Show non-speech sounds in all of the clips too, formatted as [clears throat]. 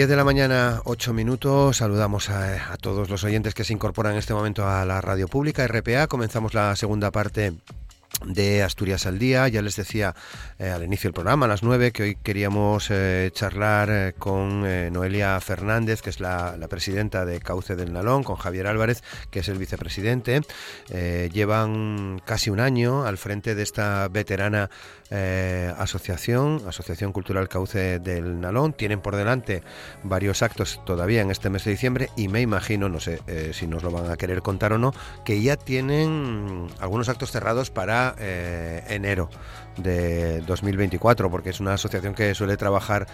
10 de la mañana, 8 minutos. Saludamos a, a, todos los oyentes que se incorporan en este momento a la radio pública RPA. Comenzamos la segunda parte de Asturias al Día. Ya les decía eh, al inicio del programa, a las 9, que hoy queríamos eh, charlar eh, con eh, Noelia Fernández, que es la, la, presidenta de Cauce del Nalón, con Javier Álvarez, que es el vicepresidente. Eh, llevan casi un año al frente de esta veterana eh, asociación, Asociación Cultural Cauce del Nalón. Tienen por delante varios actos todavía en este mes de diciembre y me imagino, no sé si nos lo van a querer contar o no, que ya tienen algunos actos cerrados para eh, enero de 2024, porque es una asociación que suele trabajar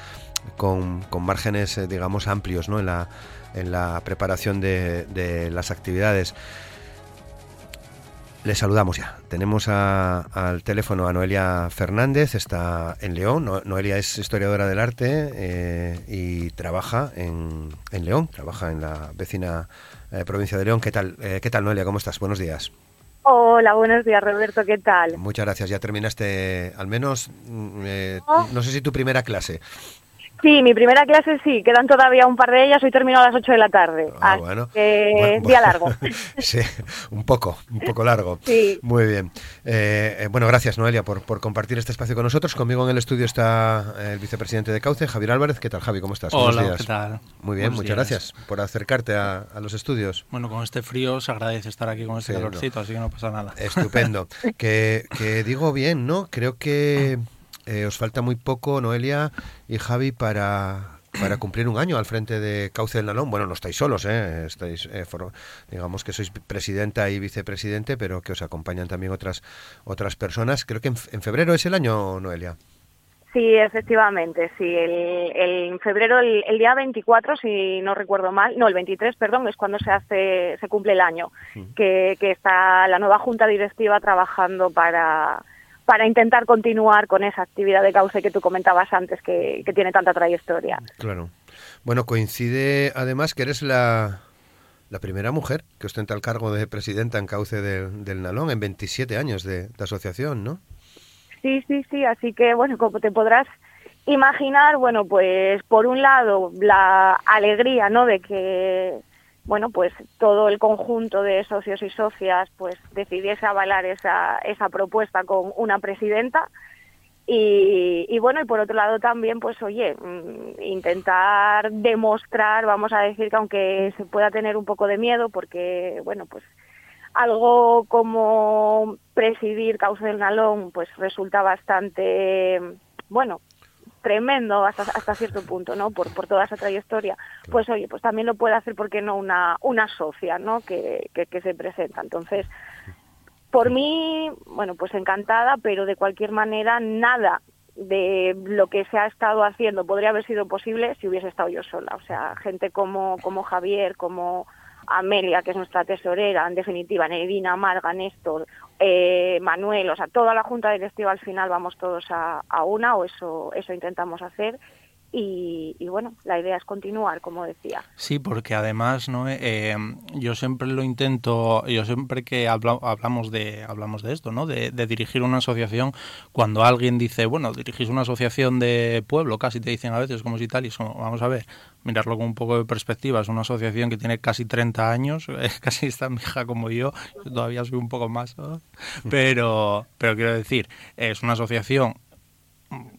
con, con márgenes, eh, digamos, amplios ¿no? en, la, en la preparación de, las actividades. Les saludamos ya. Tenemos al teléfono a Noelia Fernández, está en León. No, Noelia es historiadora del arte eh, y trabaja en, en, León, trabaja en la vecina provincia de León. ¿Qué tal, ¿Qué tal, Noelia? ¿Cómo estás? Buenos días. Hola, buenos días Roberto, ¿qué tal? Muchas gracias, ya terminaste al menos, eh, oh. no sé si tu primera clase. Sí, mi primera clase sí, quedan todavía un par de ellas, hoy termino a las 8 de la tarde. Ah, bueno. Que bueno, día largo. [laughs] sí, un poco, un poco largo. Sí. Muy bien. Eh, bueno, gracias Noelia por, por, compartir este espacio con nosotros. Conmigo en el estudio está el vicepresidente de Cauce, Javier Álvarez. ¿Qué tal, Javi? ¿Cómo estás? Hola, Buenos días. ¿qué tal? Muy bien, Buenos muchas días. gracias por acercarte a, a, los estudios. Bueno, con este frío se agradece estar aquí con este sí, calorcito, no. así que no pasa nada. Estupendo. [laughs] que, que digo bien, ¿no? Creo que eh, os falta muy poco, Noelia y Javi, para para cumplir un año al frente de Cauce del Nalón. Bueno, no estáis solos, ¿eh? estáis, eh, for, digamos que sois presidenta y vicepresidente, pero que os acompañan también otras otras personas. Creo que en, en febrero es el año, Noelia. Sí, efectivamente, sí. El, febrero, el, el, día 24, si no recuerdo mal, no, el 23, perdón, es cuando se hace, se cumple el año, sí. que, que está la nueva junta directiva trabajando para para intentar continuar con esa actividad de cauce que tú comentabas antes, que, que, tiene tanta trayectoria. Claro. Bueno, coincide además que eres la, la primera mujer que ostenta el cargo de presidenta en cauce del, del Nalón en 27 años de, de, asociación, ¿no? Sí, sí, sí. Así que, bueno, como te podrás imaginar, bueno, pues por un lado la alegría, ¿no? De que bueno, pues todo el conjunto de socios y socias pues decidiese avalar esa, esa propuesta con una presidenta. Y, y, bueno, y por otro lado también, pues oye, mm, intentar demostrar, vamos a decir que aunque se pueda tener un poco de miedo, porque bueno, pues algo como presidir Causa del Nalón pues resulta bastante, bueno, tremendo hasta, hasta cierto punto, ¿no? Por, por toda esa trayectoria, pues oye, pues también lo puede hacer, porque no? Una, una socia, ¿no? Que, que, que, se presenta. Entonces, por mí, bueno, pues encantada, pero de cualquier manera, nada de lo que se ha estado haciendo podría haber sido posible si hubiese estado yo sola. O sea, gente como, como Javier, como Amelia, que es nuestra tesorera, en definitiva, Nedina, Marga, Néstor, eh, Manuel, o sea, toda la junta directiva al final vamos todos a, a una, o eso, eso intentamos hacer. Y, y, bueno, la idea es continuar, como decía. Sí, porque además, ¿no? Eh, yo siempre lo intento, yo siempre que habla, hablamos de hablamos de esto, ¿no? De, de, dirigir una asociación, cuando alguien dice, bueno, dirigís una asociación de pueblo, casi te dicen a veces como si tal, y eso, vamos a ver, mirarlo con un poco de perspectiva, es una asociación que tiene casi 30 años, [laughs] casi tan vieja como yo, yo todavía soy un poco más, ¿no? pero, pero quiero decir, es una asociación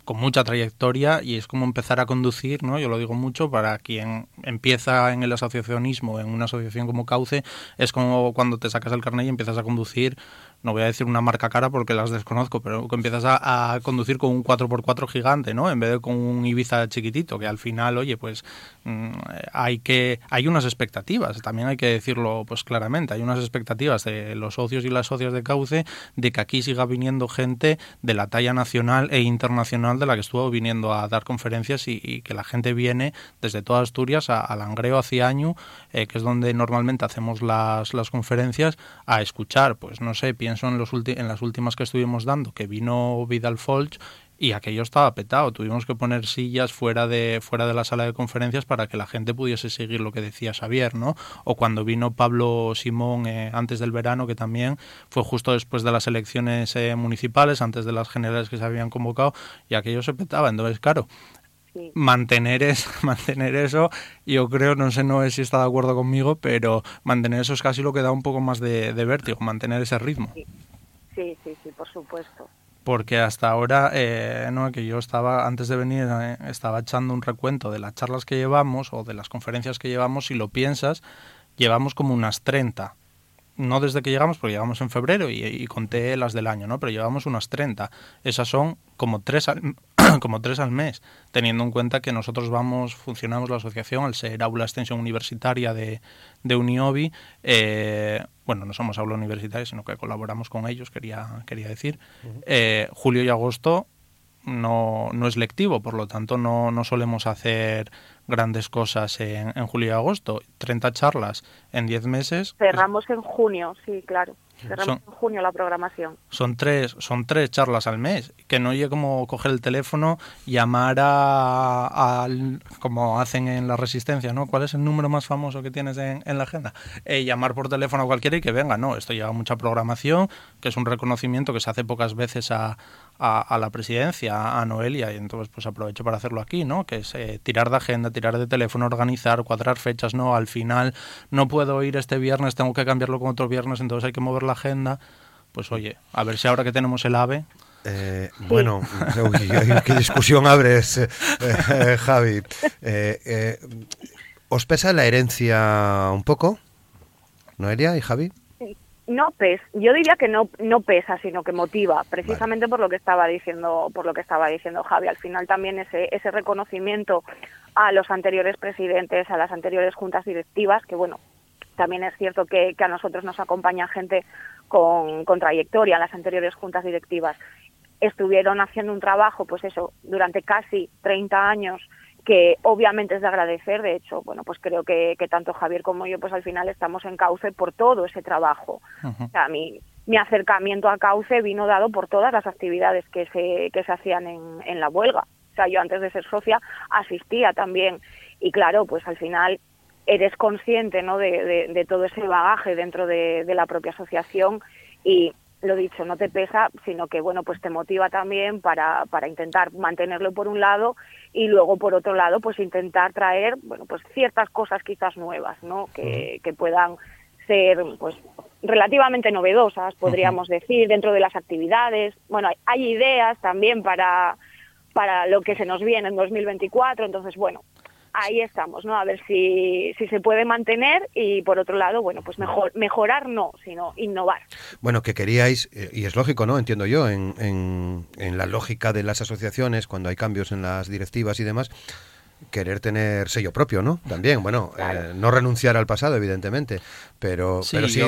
con mucha trayectoria y es como empezar a conducir, ¿no? Yo lo digo mucho para quien empieza en el asociacionismo, en una asociación como Cauce, es como cuando te sacas el carnet y empiezas a conducir no voy a decir una marca cara porque las desconozco, pero que empiezas a, conducir con un 4x4 gigante, ¿no? En vez de con un Ibiza chiquitito, que al final, oye, pues mm, hay que hay unas expectativas, también hay que decirlo pues claramente, hay unas expectativas de los socios y las socias de Cauce de que aquí siga viniendo gente de la talla nacional e internacional de la que estuvo viniendo a dar conferencias y, que la gente viene desde toda Asturias a, Langreo hacia año, eh, que es donde normalmente hacemos las, las conferencias, a escuchar, pues no sé, pienso en, los en las últimas que estuvimos dando, que vino Vidal Folch y aquello estaba petado. Tuvimos que poner sillas fuera de, fuera de la sala de conferencias para que la gente pudiese seguir lo que decía Xavier, ¿no? O cuando vino Pablo Simón eh, antes del verano, que también fue justo después de las elecciones eh, municipales, antes de las generales que se habían convocado, y aquello se petaba. Entonces, claro, mantener, es, [laughs] mantener eso, yo creo, no sé no sé si está de acuerdo conmigo, pero mantener eso es casi lo que da un poco más de, de vértigo, mantener ese ritmo. Sí, sí, sí, por supuesto porque hasta ahora, eh, no, que yo estaba, antes de venir, eh, estaba echando un recuento de las charlas que llevamos o de las conferencias que llevamos, si lo piensas, llevamos como unas 30. No desde que llegamos, porque llegamos en febrero y, conté las del año, ¿no? Pero llevamos unas 30. Esas son como tres al, [clears throat] como tres al mes, teniendo en cuenta que nosotros vamos, funcionamos la asociación al ser aula extensión universitaria de, de Uniobi, eh, bueno, no somos aula universitaria, sino que colaboramos con ellos, quería, quería decir. Eh, julio y agosto no, no es lectivo, por lo tanto no, no solemos hacer grandes cosas en, en, julio y agosto. 30 charlas en 10 meses. Cerramos en junio, sí, claro. Cerramos en junio la programación. Son tres, son tres charlas al mes, que no oye como coger el teléfono, llamar a, como hacen en la resistencia, ¿no? ¿Cuál es el número más famoso que tienes en, la agenda? Eh, llamar por teléfono a cualquiera y que venga, no, esto lleva mucha programación, que es un reconocimiento que se hace pocas veces a, a, la presidencia, a Noelia, y entonces pues aprovecho para hacerlo aquí, ¿no? Que es eh, tirar de agenda, tirar de teléfono, organizar, cuadrar fechas, ¿no? Al final no puedo ir este viernes, tengo que cambiarlo con otro viernes, entonces hay que mover la agenda. Pues oye, a ver si ahora que tenemos el AVE, eh, bueno, ¿qué discusión abres, eh, Javi? ¿Os pesa la herencia un poco, Noelia y Javi? No pesa, yo diría que no no pesa, sino que motiva, precisamente por lo que estaba diciendo, por lo que estaba diciendo Javi. Al final también ese ese reconocimiento a los anteriores presidentes, a las anteriores juntas directivas, que bueno, también es cierto que, que a nosotros nos acompaña gente con, con trayectoria en las anteriores juntas directivas. Estuvieron haciendo un trabajo, pues eso, durante casi 30 años que obviamente es de agradecer, de hecho, bueno, pues creo que, tanto Javier como yo, pues al final estamos en Cauce por todo ese trabajo. o sea, mi, mi acercamiento a Cauce vino dado por todas las actividades que se, que se hacían en, en la huelga. O sea, yo antes de ser socia asistía también y claro, pues al final eres consciente ¿no? de, de, todo ese bagaje dentro de, de la propia asociación y lo dicho, no te pesa, sino que bueno, pues te motiva también para, para intentar mantenerlo por un lado y luego por otro lado, pues intentar traer, bueno, pues ciertas cosas quizás nuevas, ¿no? Que, que puedan ser, pues, relativamente novedosas, podríamos decir, dentro de las actividades. Bueno, hay, hay ideas también para, para lo que se nos viene en 2024, entonces, bueno, ahí estamos, ¿no? A ver si, si se puede mantener y por otro lado, bueno, pues mejor, mejorar no, sino innovar. Bueno, que queríais, eh, y es lógico, ¿no? Entiendo yo, en, en, la lógica de las asociaciones, cuando hay cambios en las directivas y demás, querer tener sello propio, ¿no? También, bueno, eh, no renunciar al pasado, evidentemente, pero sí, pero sí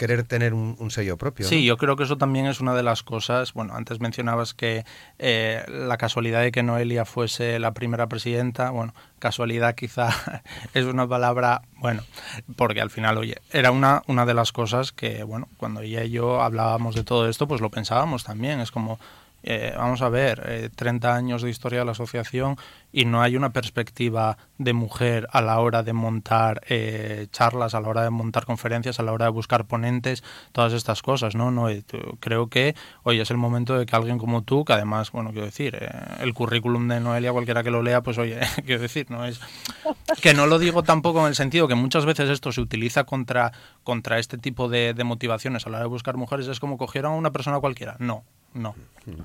querer tener un, sello propio. Sí, yo creo que eso también es una de las cosas. Bueno, antes mencionabas que eh, la casualidad de que Noelia fuese la primera presidenta, bueno, casualidad quizá [laughs] es una palabra, bueno, porque al final, oye, era una, una de las cosas que, bueno, cuando ella y yo hablábamos de todo esto, pues lo pensábamos también. Es como, eh, vamos a ver, eh, 30 años de historia de la asociación y no hay una perspectiva de mujer a la hora de montar eh, charlas, a la hora de montar conferencias, a la hora de buscar ponentes, todas estas cosas, ¿no? no eh, creo que hoy es el momento de que alguien como tú, que además, bueno, quiero decir, eh, el currículum de Noelia, cualquiera que lo lea, pues oye, [laughs] quiero decir, no es que no lo digo tampoco en el sentido que muchas veces esto se utiliza contra, contra este tipo de, de motivaciones a la hora de buscar mujeres, es como cogieron a una persona cualquiera, no, no.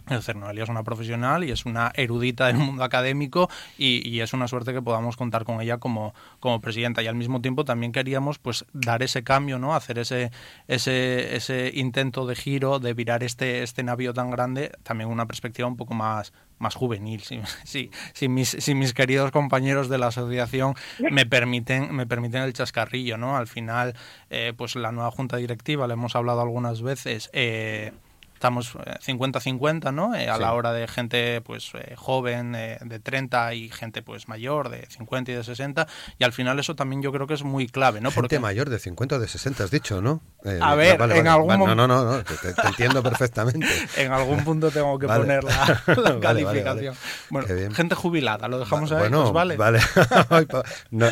Es decir, Noelia es una profesional y es una erudita del mundo académico y, es una suerte que podamos contar con ella como, como presidenta. Y al mismo tiempo también queríamos pues dar ese cambio, ¿no? Hacer ese, ese, ese intento de giro, de virar este, este navío tan grande, también una perspectiva un poco más, más juvenil, si, si, mis, si mis queridos compañeros de la asociación me permiten, me permiten el chascarrillo, ¿no? Al final, eh, pues la nueva junta directiva, le hemos hablado algunas veces, eh, estamos 50-50, eh, ¿no? Eh, a la hora de gente pues eh, joven de 30 y gente pues mayor de 50 y de 60 y al final eso también yo creo que es muy clave, ¿no? Gente mayor de 50 o de 60 has dicho, ¿no? a ver, en algún No, no, no, te, entiendo perfectamente. [laughs] en algún punto tengo que poner la, [laughs] calificación. bueno, gente jubilada, lo dejamos ahí, bueno, pues vale. Vale. [laughs] no,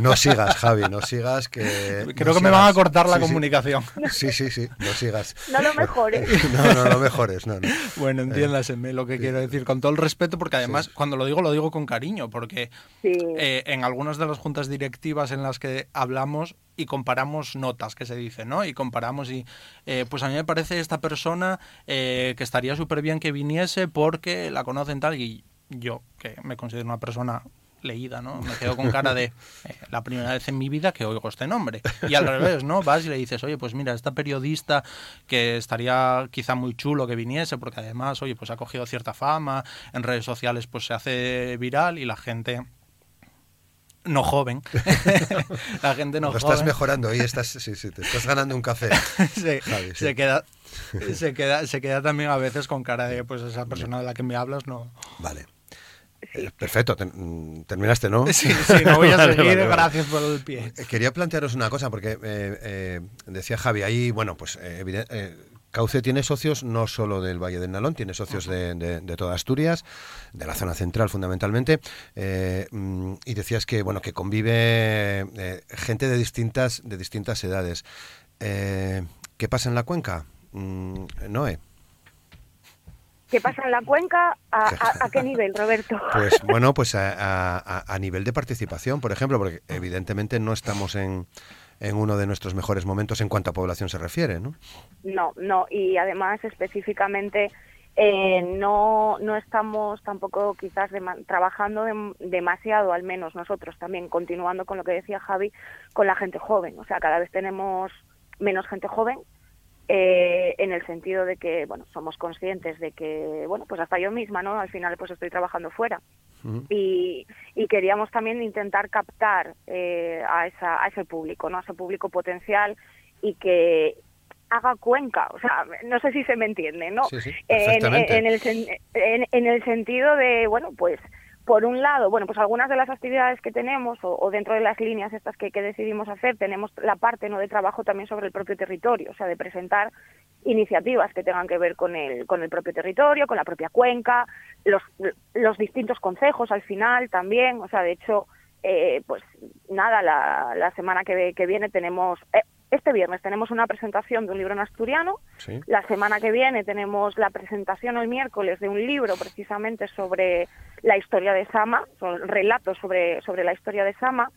no, sigas, Javi, no sigas que Creo que me van a cortar la comunicación. Sí, sí, sí, no sigas. No lo mejores. no, no, lo mejores, no, no. [laughs] Bueno, entiéndaseme lo que quiero decir, con todo el respeto, porque además cuando lo digo, lo digo con cariño, porque eh, en algunas de las juntas directivas en las que hablamos y comparamos notas que se dicen, ¿no? Y comparamos y, eh, pues a mí me parece esta persona eh, que estaría súper bien que viniese porque la conocen tal y yo, que me considero una persona leída, ¿no? Me quedo con cara de eh, la primera vez en mi vida que oigo este nombre. Y al revés, ¿no? Vas y le dices, oye, pues mira, esta periodista que estaría quizá muy chulo que viniese, porque además, oye, pues ha cogido cierta fama, en redes sociales pues se hace viral y la gente no joven. [laughs] la gente no Lo joven. estás mejorando y estás, sí, sí, te estás ganando un café. [laughs] Se queda, [laughs] se queda, se queda también a veces con cara de, pues esa persona de la que me hablas no. Vale. Eh, perfecto, mm, terminaste, ¿no? Sí, sí, no voy a [laughs] seguir, gracias por el pie. Eh, quería plantearos una cosa, porque eh, decía Javi, ahí, bueno, pues Cauce tiene socios no solo del Valle del Nalón, tiene socios de, toda Asturias, de la zona central fundamentalmente, mm, y decías que, bueno, que convive gente de distintas, de distintas edades. ¿Qué pasa en la cuenca? Mm, Noé. ¿Qué pasa en la cuenca? ¿A, qué nivel, Roberto? [laughs] Pues bueno, pues a, nivel de participación, por ejemplo, porque evidentemente no estamos en, en uno de nuestros mejores momentos en cuanto a población se refiere, ¿no? No, no, y además específicamente eh, no, no estamos tampoco quizás trabajando demasiado, al menos nosotros también, continuando con lo que decía Javi, con la gente joven. O sea, cada vez tenemos menos gente joven eh, en el sentido de que, bueno, somos conscientes de que, bueno, pues hasta yo misma, ¿no? Al final, pues estoy trabajando fuera. y, y, queríamos también intentar captar eh, a, esa, a ese público, ¿no? A ese público potencial y que haga cuenca, o sea, no sé si se me entiende, ¿no? en, en, el, en, en el sentido de, bueno, pues por un lado, bueno, pues algunas de las actividades que tenemos o, dentro de las líneas estas que, decidimos hacer, tenemos la parte no de trabajo también sobre el propio territorio, o sea, de presentar iniciativas que tengan que ver con el, con el propio territorio, con la propia cuenca, los, los distintos consejos al final también, o sea, de hecho, eh, pues nada, la, la semana que, que viene tenemos, eh, este viernes tenemos una presentación de un libro en asturiano. La semana que viene tenemos la presentación el miércoles de un libro precisamente sobre la historia de Sama, son relatos sobre, sobre la historia de Sama.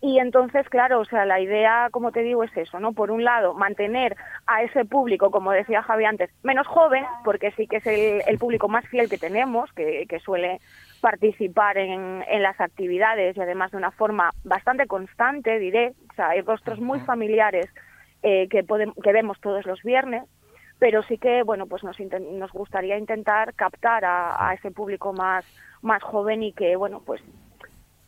Y entonces, claro, o sea, la idea, como te digo, es eso, ¿no? Por un lado, mantener a ese público, como decía Javi antes, menos joven, porque sí que es el, público más fiel que tenemos, que, que suele participar en, en, las actividades y además de una forma bastante constante, diré. O sea, hay rostros muy familiares eh, que, podemos, que vemos todos los viernes, pero sí que, bueno, pues nos, nos gustaría intentar captar a, a ese público más, más joven y que, bueno, pues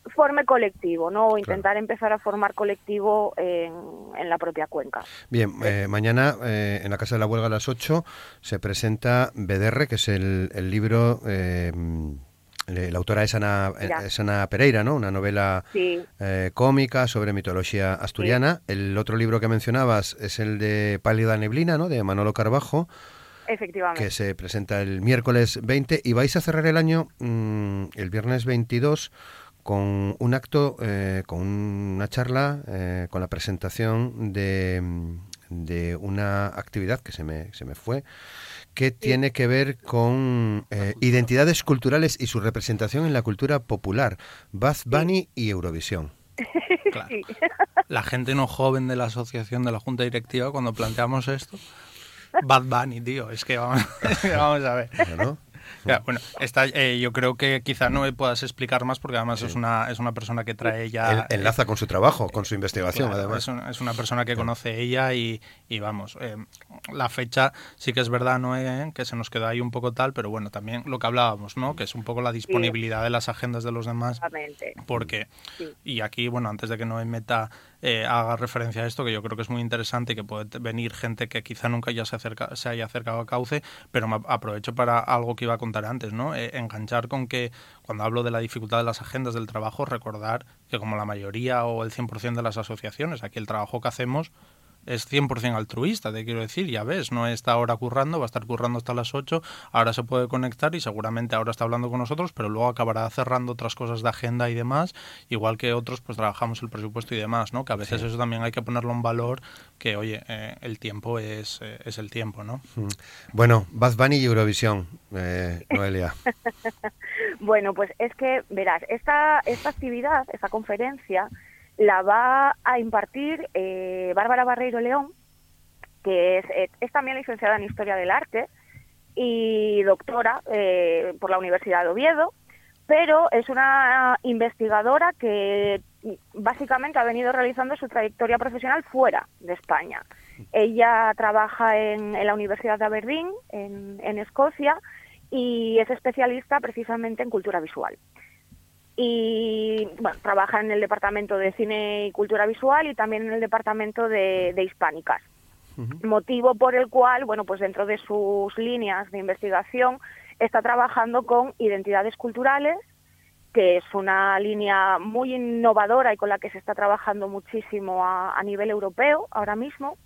forme colectivo, ¿no? O intentar empezar a formar colectivo en, en la propia cuenca. Bien, eh, mañana eh, en la Casa de la Huelga a las 8 se presenta BDR, que es el, el libro... Eh, la autora es Ana, es Ana, Pereira, ¿no? Una novela cómica sobre mitología asturiana. El otro libro que mencionabas es el de Pálida Neblina, ¿no? De Manolo Carbajo. Efectivamente. Que se presenta el miércoles 20 y vais a cerrar el año mm, el viernes 22 con un acto, eh, con una charla, eh, con la presentación de, de, una actividad que se me, se me fue, que tiene que ver con eh, identidades culturales y su representación en la cultura popular, Buzz Bunny y Eurovisión. [laughs] La gente no joven de la asociación de la Junta Directiva, cuando planteamos esto, Bad Bunny, tío, es que vamos, [laughs] vamos a ver. bueno, está, eh, yo creo que quizá no me puedas explicar más porque además es, una, es una persona que trae ya... enlaza con su trabajo, con su investigación además. Es, una persona que conoce ella y, y vamos, eh, la fecha sí que es verdad, ¿no? Eh, que se nos queda ahí un poco tal, pero bueno, también lo que hablábamos, ¿no? Que es un poco la disponibilidad de las agendas de los demás. Porque, y aquí, bueno, antes de que no meta eh, haga referencia a esto, que yo creo que es muy interesante y que puede venir gente que quizá nunca ya se, acerca, se haya acercado a Cauce, pero me aprovecho para algo que iba a contar antes, ¿no? Eh, enganchar con que cuando hablo de la dificultad de las agendas del trabajo, recordar que como la mayoría o el 100% de las asociaciones, aquí el trabajo que hacemos es 100% altruista, te quiero decir, ya ves, no está ahora currando, va a estar currando hasta las 8, ahora se puede conectar y seguramente ahora está hablando con nosotros, pero luego acabará cerrando otras cosas de agenda y demás, igual que otros pues trabajamos el presupuesto y demás, ¿no? Que a veces eso también hay que ponerlo en valor, que oye, eh, el tiempo es, eh, es el tiempo, ¿no? Mm. Bueno, Bad Bunny y Eurovisión, eh, Noelia. [laughs] bueno, pues es que, verás, esta, esta actividad, esta conferencia, la va a impartir eh, Bárbara Barreiro León, que eh, es, también licenciada en Historia del Arte y doctora eh, por la Universidad de Oviedo, pero es una investigadora que básicamente ha venido realizando su trayectoria profesional fuera de España. Ella trabaja en, la Universidad de Aberdeen, en Escocia, y es especialista precisamente en cultura visual y bueno, trabaja en el departamento de cine y cultura visual y también en el departamento de, hispánicas. Motivo por el cual, bueno, pues dentro de sus líneas de investigación está trabajando con identidades culturales, que es una línea muy innovadora y con la que se está trabajando muchísimo a nivel europeo ahora mismo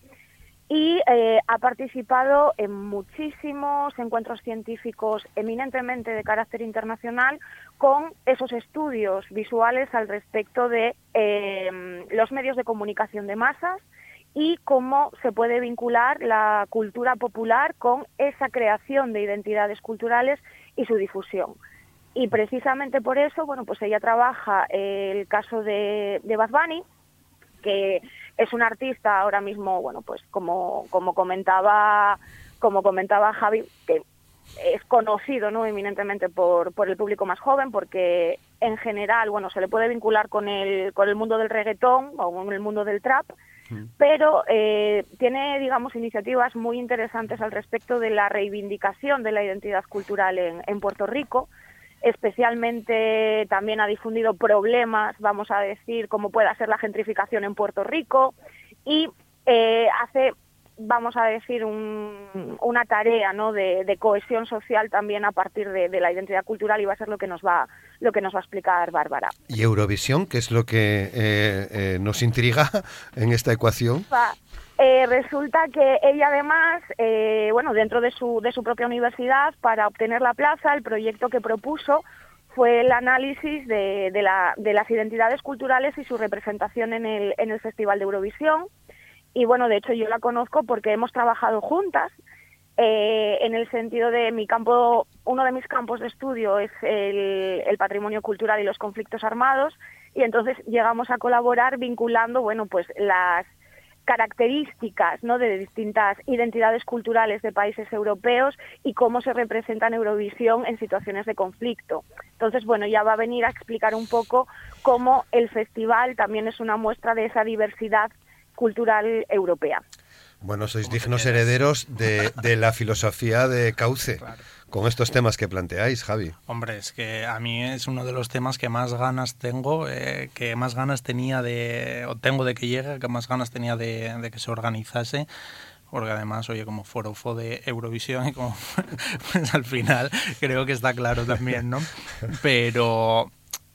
y eh, ha participado en muchísimos encuentros científicos eminentemente de carácter internacional con esos estudios visuales al respecto de em, los medios de comunicación de masas y cómo se puede vincular la cultura popular con esa creación de identidades culturales y su difusión. Y precisamente por eso, bueno, pues ella trabaja el caso de, de que es un artista ahora mismo, bueno, pues como, como comentaba, como comentaba Javi, que es conocido no eminentemente por, por el público más joven porque en general bueno se le puede vincular con el con el mundo del reggaetón o con el mundo del trap mm. pero eh, tiene digamos iniciativas muy interesantes al respecto de la reivindicación de la identidad cultural en, en Puerto Rico especialmente también ha difundido problemas, vamos a decir, como pueda ser la gentrificación en Puerto Rico y eh, hace, vamos a decir, una tarea ¿no? de, cohesión social también a partir de, la identidad cultural y va a ser lo que nos va, lo que nos va a explicar Bárbara. ¿Y Eurovisión, qué es lo que eh, eh, nos intriga en esta ecuación? Eh, resulta que ella además, eh, bueno, dentro de su, de su propia universidad, para obtener la plaza, el proyecto que propuso fue el análisis de, de, la, de las identidades culturales y su representación en el, en el Festival de Eurovisión. Y bueno, de hecho yo la conozco porque hemos trabajado juntas eh, en el sentido de mi campo, uno de mis campos de estudio es el, el, patrimonio cultural y los conflictos armados y entonces llegamos a colaborar vinculando, bueno, pues las características ¿no? de distintas identidades culturales de países europeos y cómo se representa en Eurovisión en situaciones de conflicto. Entonces, bueno, ya va a venir a explicar un poco cómo el festival también es una muestra de esa diversidad cultural europea. Bueno, sois dignos herederos de, de la filosofía de Cauce con estos temas que planteáis, Javi. Hombre, es que a mí es uno de los temas que más ganas tengo, eh, que más ganas tenía de, o tengo de que llegue, que más ganas tenía de, que se organizase porque además, oye, como forofo de Eurovisión y como, [laughs] pues al final creo que está claro también, ¿no? [laughs] Pero,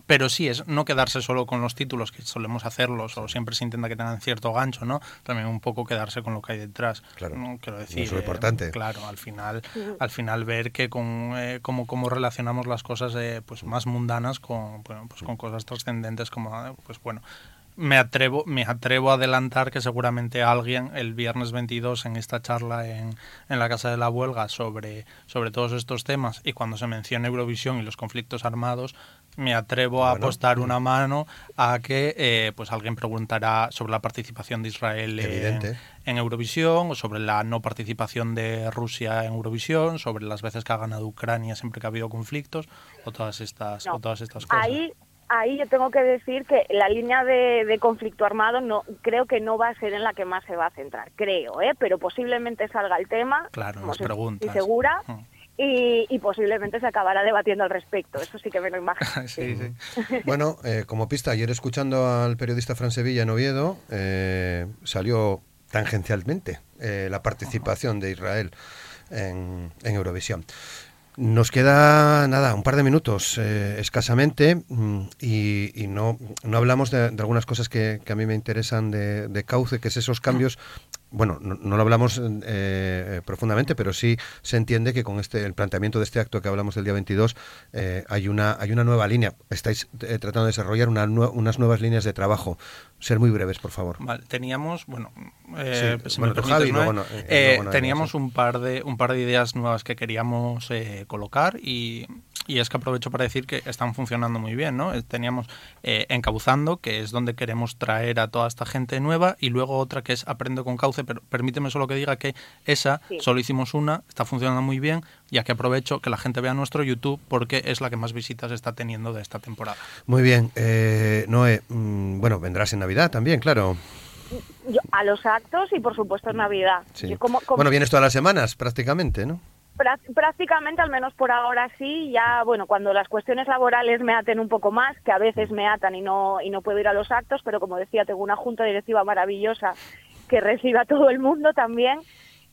pero sí, es no quedarse solo con los títulos, que solemos hacerlos, o siempre se intenta que tengan cierto gancho, ¿no? También un poco quedarse con lo que hay detrás. Claro, quiero decir, eso es importante. claro, al final, al final ver que con eh, cómo, cómo relacionamos las cosas eh, pues más mundanas con, pues con cosas trascendentes como, pues bueno, me atrevo, me atrevo a adelantar que seguramente alguien el viernes 22 en esta charla en, en, la Casa de la Huelga sobre, sobre todos estos temas y cuando se mencione Eurovisión y los conflictos armados, me atrevo a apostar una mano a que eh, pues alguien preguntará sobre la participación de Israel en, en, Eurovisión o sobre la no participación de Rusia en Eurovisión, sobre las veces que ha ganado Ucrania siempre que ha habido conflictos o todas estas, o todas estas cosas. Ahí ahí yo tengo que decir que la línea de, conflicto armado no creo que no va a ser en la que más se va a centrar, creo, ¿eh? pero posiblemente salga el tema, claro, como preguntas. segura, y, posiblemente se acabará debatiendo al respecto, eso sí que me lo imagino. [laughs] sí, sí. [laughs] bueno, eh, como pista, ayer escuchando al periodista Fran Sevilla en Oviedo, eh, salió tangencialmente eh, la participación de Israel en, en Eurovisión. Nos queda nada, un par de minutos eh, escasamente mm, y, no, no hablamos de, algunas cosas que, a mí me interesan de, de, Cauce, que es esos cambios bueno, no, lo hablamos eh, profundamente, pero sí se entiende que con este el planteamiento de este acto que hablamos del día 22 eh, hay una hay una nueva línea. Estáis eh, tratando de desarrollar una, unas nuevas líneas de trabajo. Ser muy breves, por favor. Vale, teníamos, bueno, teníamos un par de un par de ideas nuevas que queríamos colocar y y es que aprovecho para decir que están funcionando muy bien, ¿no? Teníamos eh, Encabuzando, que es donde queremos traer a toda esta gente nueva, y luego otra que es Aprendo con Cauce, pero permíteme solo que diga que esa, solo hicimos una, está funcionando muy bien, ya que aprovecho que la gente vea nuestro YouTube porque es la que más visitas está teniendo de esta temporada. Muy bien. Eh, Noé, mm, bueno, vendrás en Navidad también, claro. a los actos y por supuesto en Navidad. Bueno, vienes todas las semanas prácticamente, ¿no? Prácticamente, al menos por ahora sí, ya, bueno, cuando las cuestiones laborales me aten un poco más, que a veces me atan y no, y no puedo ir a los actos, pero como decía, tengo una junta directiva maravillosa que reciba a todo el mundo también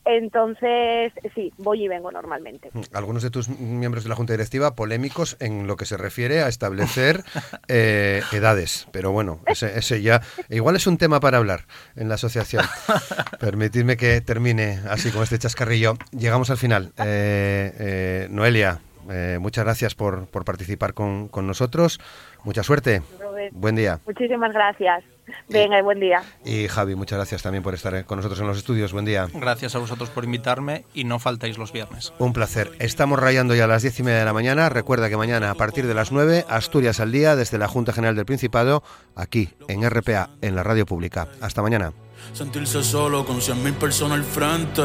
entonces, sí, voy y vengo normalmente. Mm, algunos de tus miembros de la Junta Directiva polémicos en lo que se refiere a establecer [laughs] eh, edades, pero bueno, ese, ya igual es un tema para hablar en la asociación. [laughs] Permitidme que termine así con este chascarrillo. Llegamos al final. Eh, eh, Noelia, muchas gracias por, por participar con, con nosotros. Mucha suerte. Buen día. Muchísimas gracias. Venga, buen día. Y Javi, muchas gracias también por estar con nosotros en los estudios. Buen día. Gracias a vosotros por invitarme y no faltéis los viernes. Un placer. Estamos rayando ya a las diez y media de la mañana. Recuerda que mañana a partir de las nueve, Asturias al día desde la Junta General del Principado, aquí en RPA, en la radio pública. Hasta mañana. Sentirse solo con cien mil personas al frente.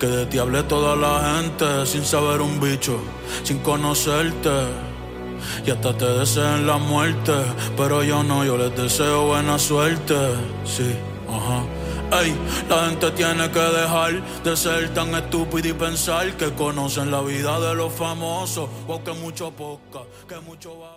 Que de ti hable toda la gente sin saber un bicho, sin conocerte y hasta te desean la muerte. Pero yo no, yo les deseo buena suerte. Sí, ajá. Ey, la gente tiene que dejar de ser tan estúpida y pensar que conocen la vida de los famosos. O que mucho poca, que mucho babo.